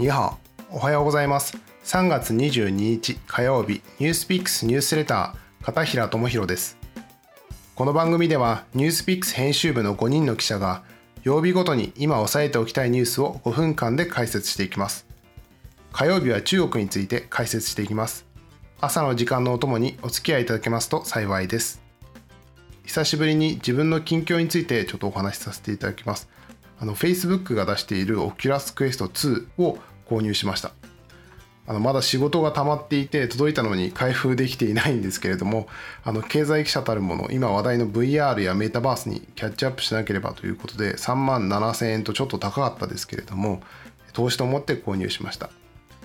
にはおはようございます。3月22日火曜日ニュースピックスニュースレター片平智博です。この番組ではニュースピックス編集部の5人の記者が曜日ごとに今押さえておきたいニュースを5分間で解説していきます。火曜日は中国について解説していきます。朝の時間のお供にお付き合いいただけますと幸いです。久しぶりに自分の近況についてちょっとお話しさせていただきます。あの Facebook が出している Oculus Quest 2を購入しました。あのまだ仕事が溜まっていて届いたのに開封できていないんですけれどもあの経済記者たるもの今話題の VR やメタバースにキャッチアップしなければということで3万7000円とちょっと高かったですけれども投資と思って購入しました、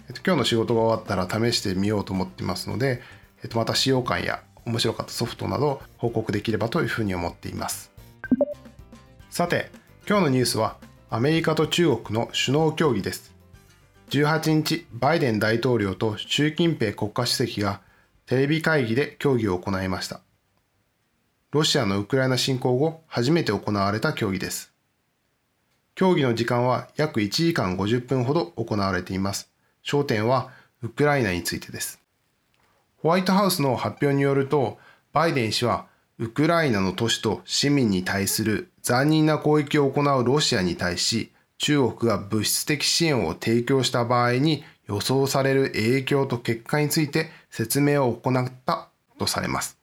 えっと、今日の仕事が終わったら試してみようと思っていますので、えっと、また使用感や面白かったソフトなど報告できればというふうに思っています。さて今日のニュースはアメリカと中国の首脳協議です18日、バイデン大統領と習近平国家主席がテレビ会議で協議を行いました。ロシアのウクライナ侵攻後、初めて行われた協議です。協議の時間は約1時間50分ほど行われています。焦点はウクライナについてです。ホワイトハウスの発表によると、バイデン氏はウクライナの都市と市民に対する残忍な攻撃を行うロシアに対し、中国が物質的支援を提供した場合に予想される影響と結果について説明を行ったとされます。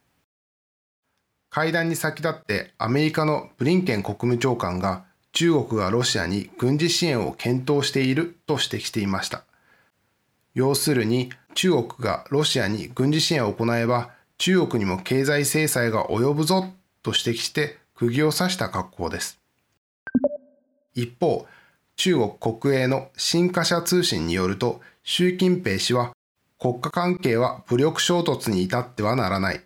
会談に先立ってアメリカのブリンケン国務長官が中国がロシアに軍事支援を検討していると指摘していました。要するに中国がロシアに軍事支援を行えば中国にも経済制裁が及ぶぞと指摘して釘を刺した格好です。一方、中国国営の新華社通信によると、習近平氏は国家関係は武力衝突に至ってはならない。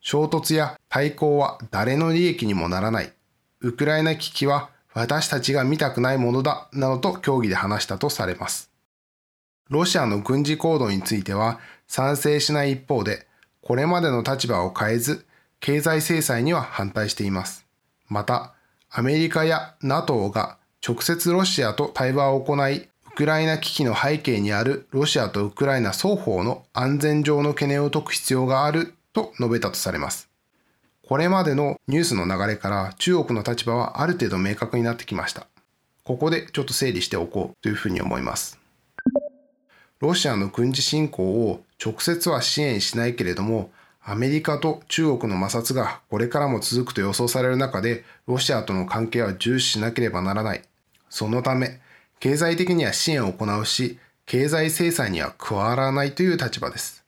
衝突や対抗は誰の利益にもならない。ウクライナ危機は私たちが見たくないものだ、などと協議で話したとされます。ロシアの軍事行動については賛成しない一方で、これまでの立場を変えず、経済制裁には反対しています。また、アメリカや NATO が直接ロシアと対話を行い、ウクライナ危機の背景にあるロシアとウクライナ双方の安全上の懸念を解く必要があると述べたとされます。これまでのニュースの流れから中国の立場はある程度明確になってきました。ここでちょっと整理しておこうというふうに思います。ロシアの軍事侵攻を直接は支援しないけれども、アメリカと中国の摩擦がこれからも続くと予想される中で、ロシアとの関係は重視しなければならないそのため、経済的には支援を行うし、経済制裁には加わらないという立場です。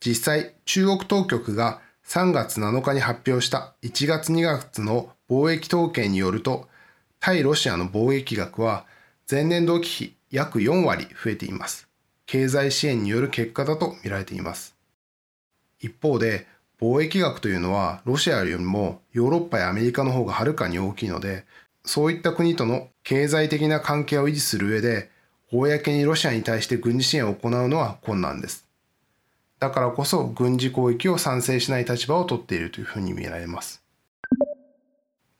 実際、中国当局が3月7日に発表した1月2月の貿易統計によると、対ロシアの貿易額は前年同期比約4割増えています。経済支援による結果だと見られています。一方で、貿易額というのはロシアよりもヨーロッパやアメリカの方がはるかに大きいので、そういった国との経済的な関係を維持する上で、公にロシアに対して軍事支援を行うのは困難です。だからこそ軍事攻撃を賛成しない立場をとっているというふうに見られます。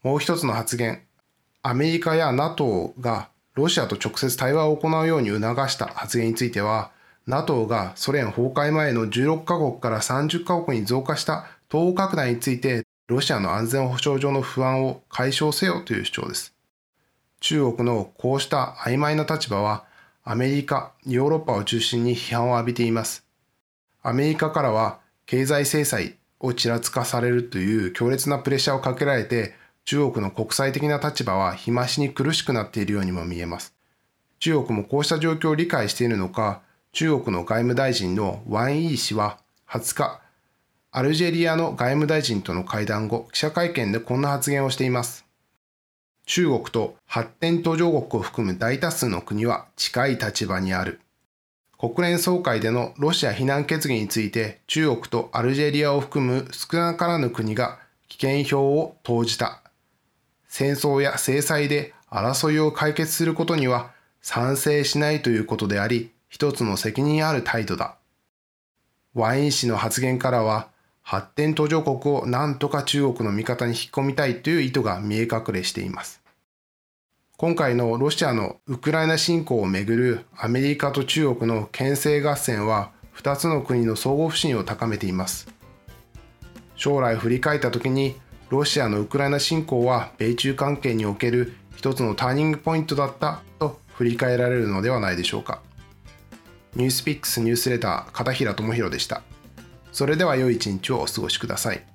もう一つの発言。アメリカや NATO がロシアと直接対話を行うように促した発言については、NATO がソ連崩壊前の16カ国から30カ国に増加した東欧拡大についてロシアの安全保障上の不安を解消せよという主張です。中国のこうした曖昧な立場は、アメリカ、ヨーロッパを中心に批判を浴びています。アメリカからは経済制裁をちらつかされるという強烈なプレッシャーをかけられて、中国の国際的な立場は日増しに苦しくなっているようにも見えます。中国もこうした状況を理解しているのか、中国の外務大臣のワン・イー氏は20日、アルジェリアの外務大臣との会談後、記者会見でこんな発言をしています。中国と発展途上国を含む大多数の国は近い立場にある。国連総会でのロシア非難決議について中国とアルジェリアを含む少なからぬ国が危険票を投じた。戦争や制裁で争いを解決することには賛成しないということであり、一つの責任ある態度だ。ワイン氏の発言からは、発展途上国を何とか中国の味方に引っ込みたいという意図が見え隠れしています。今回のロシアのウクライナ侵攻をめぐるアメリカと中国の牽制合戦は2つの国の相互不信を高めています将来振り返った時にロシアのウクライナ侵攻は米中関係における一つのターニングポイントだったと振り返られるのではないでしょうか。ニュースピックスニュースレター片平智弘でした。それでは良い一日をお過ごしください。